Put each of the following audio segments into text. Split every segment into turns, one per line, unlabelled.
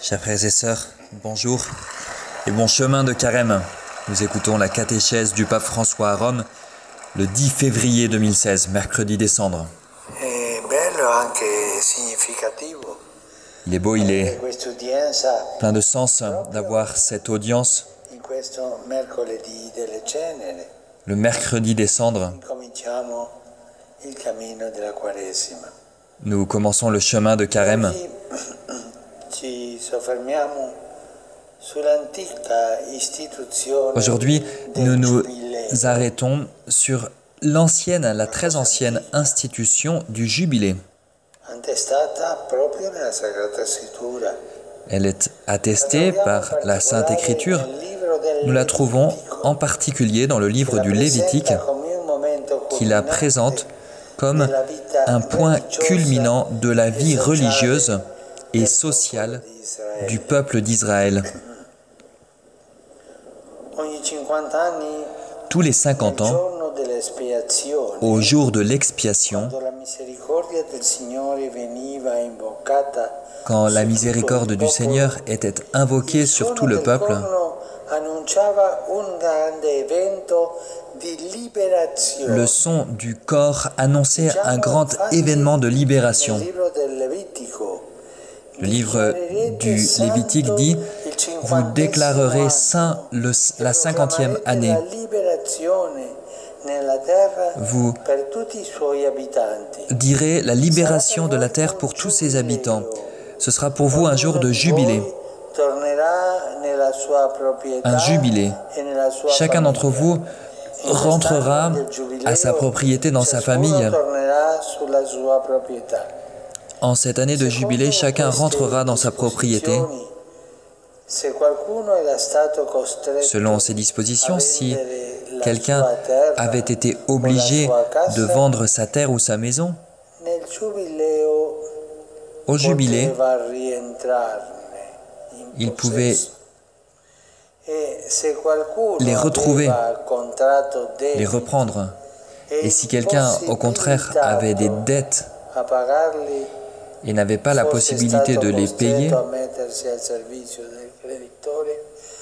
Chers frères et sœurs, bonjour et bon chemin de carême. Nous écoutons la catéchèse du pape François à Rome le 10 février 2016, mercredi
significativo.
Il est beau, il est plein de sens d'avoir cette audience. le mercredi des cendres. Nous commençons le chemin de carême. Aujourd'hui, nous nous arrêtons sur l'ancienne, la très ancienne institution du jubilé. Elle est attestée par la Sainte Écriture. Nous la trouvons en particulier dans le livre du Lévitique qui la présente comme un point culminant de la vie religieuse et sociale du peuple d'Israël.
Ogni 50 anni,
Tous les 50
il
ans, au jour de l'expiation, quand la miséricorde du Seigneur était invoquée sur tout le peuple, le son du corps annonçait un grand événement de libération. Le livre du Lévitique dit Vous déclarerez saint le- la cinquantième année. Vous direz la libération de la terre pour tous ses habitants. Ce sera pour vous un jour de jubilé. Un jubilé. Chacun d'entre vous rentrera à sa propriété dans sa famille. En cette année de jubilé, chacun rentrera dans sa propriété. Selon ces dispositions, si quelqu'un avait été obligé de vendre sa terre ou sa maison, au jubilé, il pouvait les retrouver, les reprendre. Et si quelqu'un, au contraire, avait des dettes et n'avait pas la possibilité de les payer,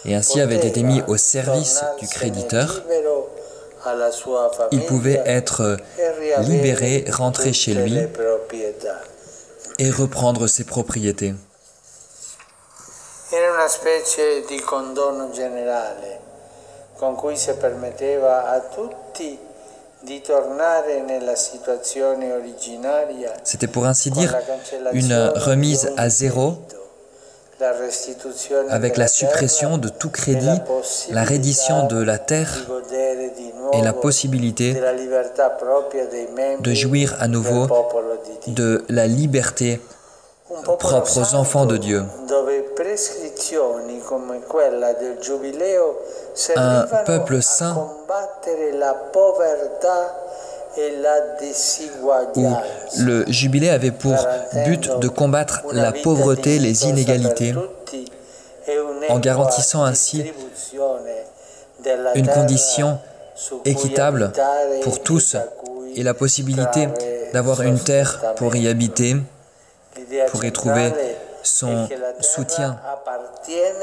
et ainsi avait été mis au service du créditeur, il pouvait être libéré, rentrer chez lui et reprendre ses propriétés.
Era una specie di condono generale con cui si permetteva a tutti di tornare nella situazione originaria
C'était pour ainsi dire une remise à zéro avec la suppression de tout
e
crédit,
la
reddition de la terre et la possibilité de jouir à nouveau de la liberté
Un popolo
propre aux
santo
enfants de Dieu.
servivano
peuple saint
e
où le jubilé avait pour but de combattre la pauvreté, les inégalités, en garantissant ainsi une condition équitable pour tous et la possibilité d'avoir une terre pour y habiter, pour y trouver son soutien.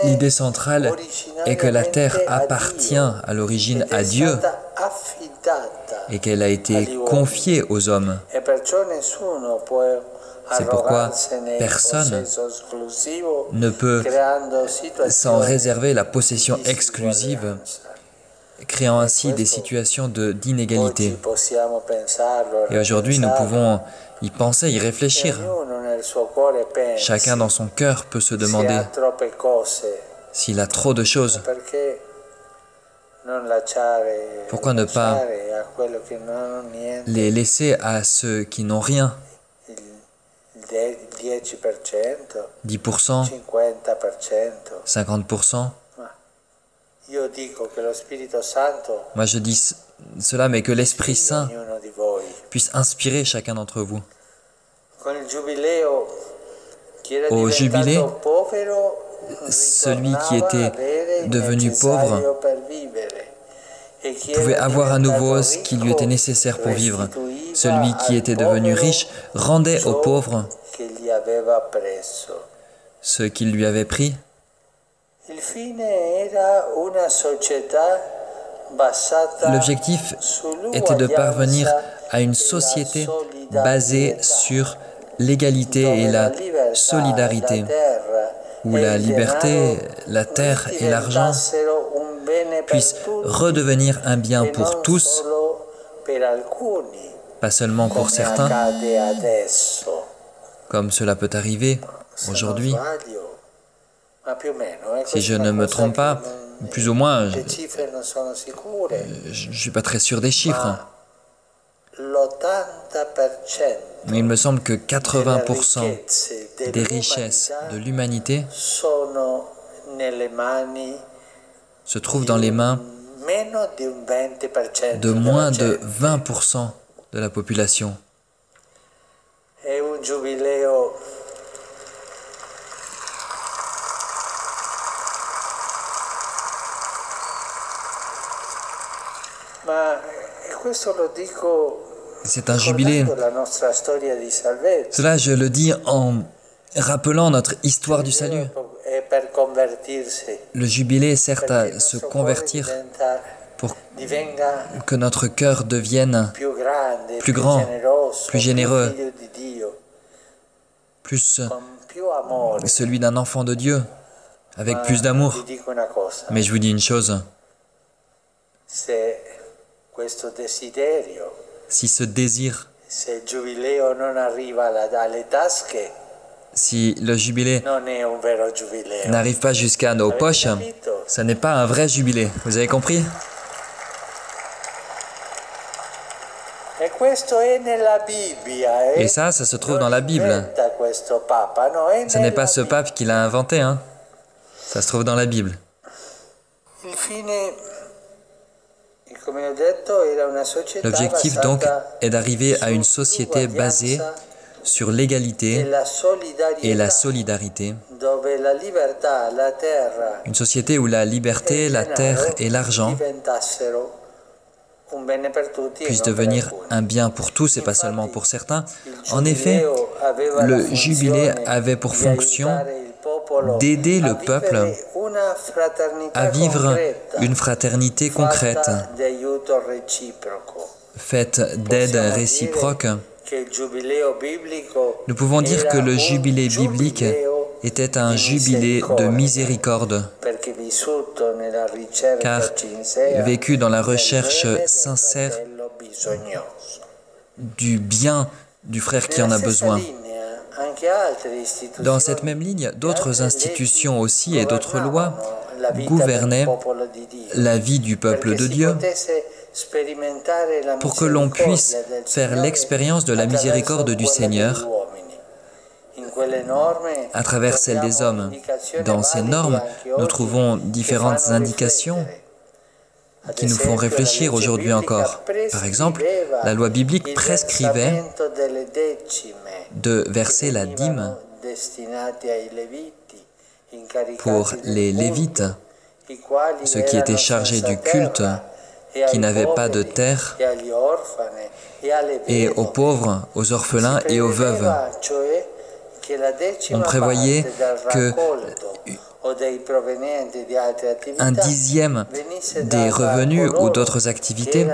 L'idée centrale est que la terre appartient à l'origine à Dieu et qu'elle a été confiée aux hommes. C'est pourquoi personne ne peut s'en réserver la possession exclusive, créant ainsi des situations d'inégalité. Et aujourd'hui, nous pouvons y penser, y réfléchir. Chacun dans son cœur peut se demander s'il a trop de choses. Pourquoi ne pas les laisser à ceux qui n'ont rien? 10%, 50%
Io dico che lo Spirito Santo
Moi je dis cela, mais que l'Esprit Saint. Puisse inspirer chacun d'entre vous. Au jubilé, celui qui était devenu pauvre.
E
pouvait avoir à nouveau ce qui lui était nécessaire pour vivre. Celui qui était devenu riche rendait aux pauvres ce qu'il lui avait pris. L'objectif était de parvenir à une société basée sur l'égalité et la solidarité, où la liberté, la terre et l'argent puissent redevenir un bien pour tous, pas seulement pour certains, comme cela peut arriver aujourd'hui. Si je ne me trompe pas, plus ou moins, je ne suis pas très sûr des chiffres. Mais il me semble que 80% des richesses de l'humanité se trouvent dans les mains de moins de 20% de la population. C'est un jubilé. Cela, je le dis en rappelant notre histoire du salut. Le jubilé sert à se convertir pour que notre cœur devienne plus grand, plus généreux, plus celui d'un enfant de Dieu, avec plus d'amour. Mais je vous dis une chose. Si ce désir, si le jubilé n'arrive pas jusqu'à nos poches, ce n'est pas un vrai jubilé. Vous avez compris? Et ça, ça se trouve dans la Bible. Ce n'est pas ce pape qui l'a inventé, hein. Ça se trouve dans la Bible. L'objectif donc est d'arriver à une société basée sur l'égalité et la solidarité. Une société où la liberté, la terre et l'argent puissent devenir un bien pour tous et pas seulement pour certains. En effet, le jubilé avait pour fonction d'aider le peuple à vivre une fraternité concrète, faite d'aide réciproque. Nous pouvons dire que le jubilé biblique était un jubilé de miséricorde, car vécu dans la recherche sincère du bien du frère qui en a besoin. Dans cette même ligne, d'autres institutions aussi et d'autres lois gouvernaient la vie du peuple de Dieu pour que l'on puisse faire l'expérience de la miséricorde du Seigneur. à travers celle des hommes. Dans ces normes, nous trouvons différentes indications qui nous font réfléchir aujourd'hui encore. Par exemple, la loi biblique prescrivait de verser la dîme pour les Lévites, ceux qui étaient chargés du culte, qui n'avaient pas de terre, et aux pauvres, aux orphelins et aux veuves. On prévoyait que un dixième des revenus ou d'autres activités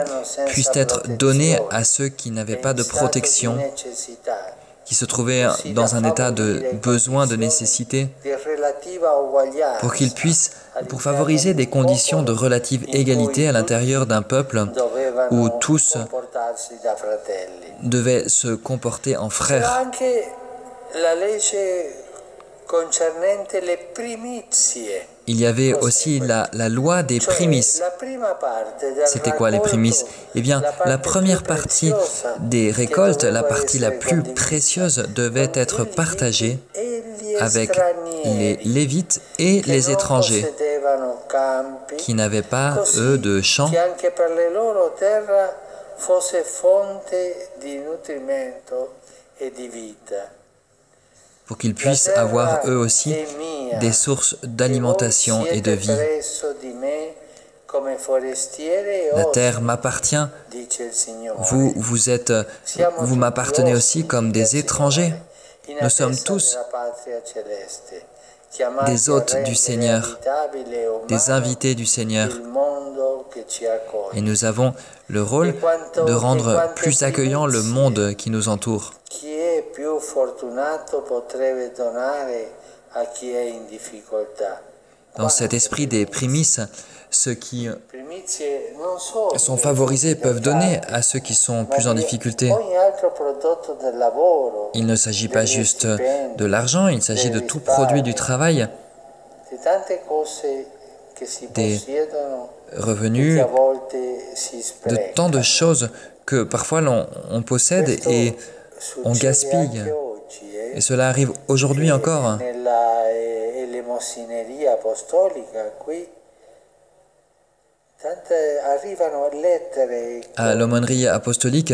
puissent être donnés à ceux qui n'avaient pas de protection, qui se trouvaient dans un état de besoin, de nécessité, pour qu'ils puissent, pour favoriser des conditions de relative égalité à l'intérieur d'un peuple où tous devaient se comporter en frères. Il y avait aussi la, la loi des prémices. C'était quoi les prémices? Eh bien, la première partie des récoltes, la partie la plus précieuse, devait être partagée avec les Lévites et les étrangers qui n'avaient pas, eux, de champs pour qu'ils puissent avoir eux aussi des sources d'alimentation et de vie. La terre m'appartient. Vous, vous êtes, vous m'appartenez aussi comme des étrangers. Nous sommes tous des hôtes du Seigneur, des invités du Seigneur. Et nous avons le rôle de rendre plus accueillant le monde qui nous entoure. Dans cet esprit des prémices, ceux qui sont favorisés peuvent donner à ceux qui sont plus en difficulté. Il ne s'agit pas juste de l'argent, il s'agit de tout produit du travail, des revenus, de tant de choses que parfois on, possède et on gaspille. Et cela arrive aujourd'hui encore. À l'aumônerie apostolique,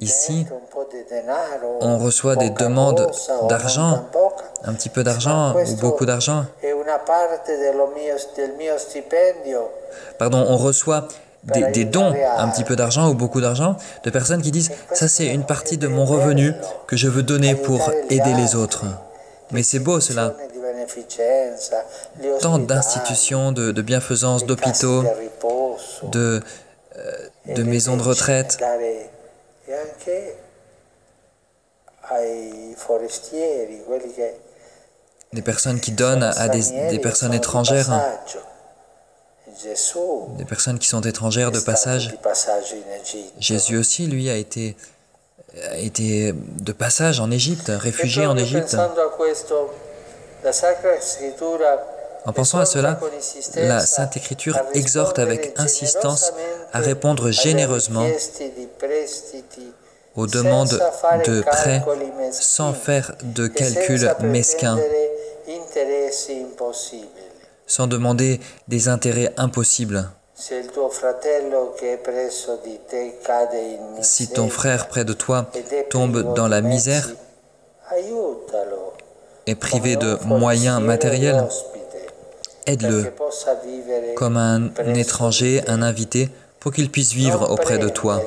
ici, on reçoit des demandes d'argent, un petit peu d'argent ou beaucoup d'argent. Pardon, on reçoit des, des, dons, un petit peu d'argent ou beaucoup d'argent, de personnes qui disent, ça c'est une partie de mon revenu que je veux donner pour aider les autres. Mais c'est beau cela tant d'institutions de, bienfaisance, d'hôpitaux, de, euh, de maisons de retraite, des personnes qui donnent à des, des personnes étrangères, des personnes qui sont étrangères de passage. Jésus aussi, lui, a été, a été de passage en Égypte, réfugié en Égypte. En pensant à cela, la Sainte Écriture exhorte avec insistance à répondre généreusement aux demandes de prêts sans faire de calculs mesquins, sans demander des intérêts impossibles. Si ton frère près de toi tombe dans la misère, est privé de moyens matériels, aide-le comme un étranger, un invité, pour qu'il puisse vivre auprès de toi.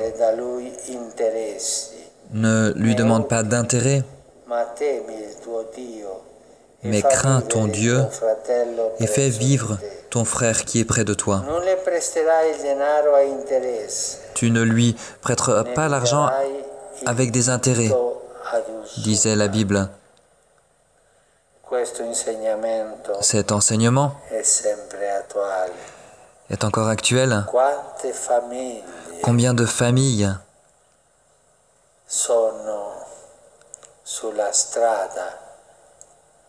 Ne lui demande pas d'intérêt, mais crains ton Dieu et fais vivre ton frère qui est près de toi. Tu ne lui prêteras pas l'argent avec des intérêts, disait la Bible. Cet enseignement est encore actuel. Combien de familles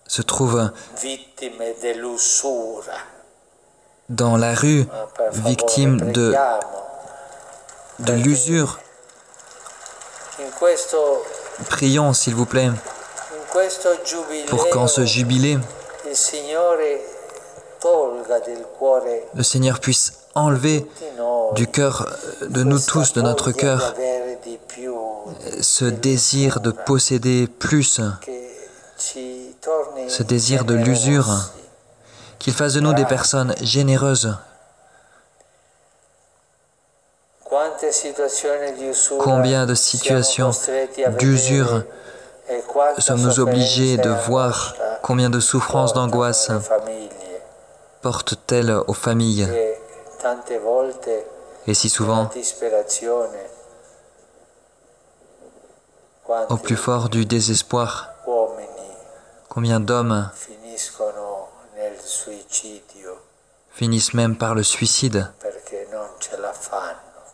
se trouvent dans la rue, victimes de, de l'usure? Prions, s'il vous plaît, pour qu'en ce jubilé, le Seigneur puisse enlever du cœur de nous tous, de notre cœur, ce désir de posséder plus, ce désir de l'usure, qu'il fasse de nous des personnes généreuses. Combien de situations d'usure sommes-nous obligés de voir combien de souffrances, d'angoisse portent-elles aux familles Et si souvent, au plus fort du désespoir, combien d'hommes finissent même par le suicide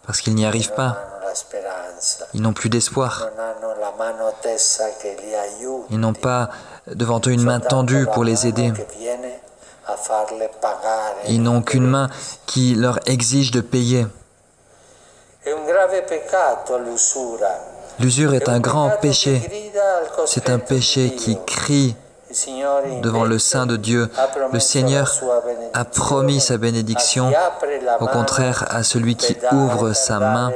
parce qu'ils n'y arrivent pas. Ils n'ont plus d'espoir. Ils n'ont pas devant eux une main tendue pour les aider. Ils n'ont qu'une main qui leur exige de payer. L'usure est un grand péché. C'est un péché qui crie devant le Saint de Dieu. Le Seigneur a promis sa bénédiction, au contraire à celui qui ouvre sa main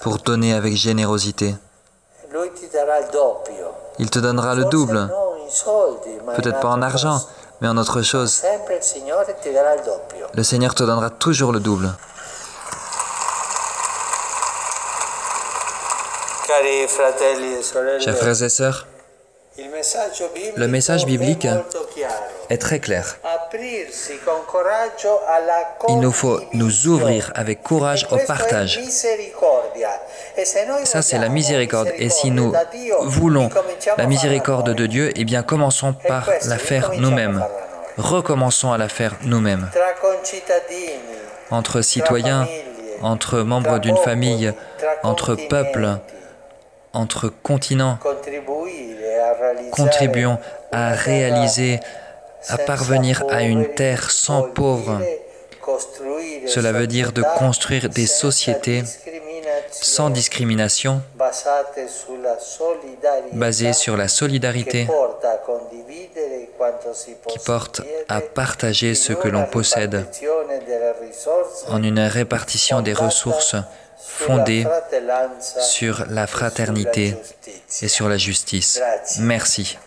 pour donner avec générosité. Il te donnera le double, peut-être pas en argent, mais en autre chose. Le Seigneur te donnera toujours le double. E Chers frères et sœurs, le message biblique est très clair. Il nous faut nous ouvrir avec courage au partage. E Ça, c'est la miséricorde. Et si nous voulons la miséricorde de Dieu, eh bien, commençons e par la faire nous-mêmes. Recommençons à la faire nous-mêmes. Entre citoyens, entre membres d'une famille, entre peuples, entre continents, contribuons à réaliser, à parvenir à une terre sans pauvres. Cela veut dire de construire des sociétés sans discrimination, basées sur la solidarité, qui porte à partager ce que l'on possède en une répartition des ressources fondée sur la fraternité et sur la justice. Merci.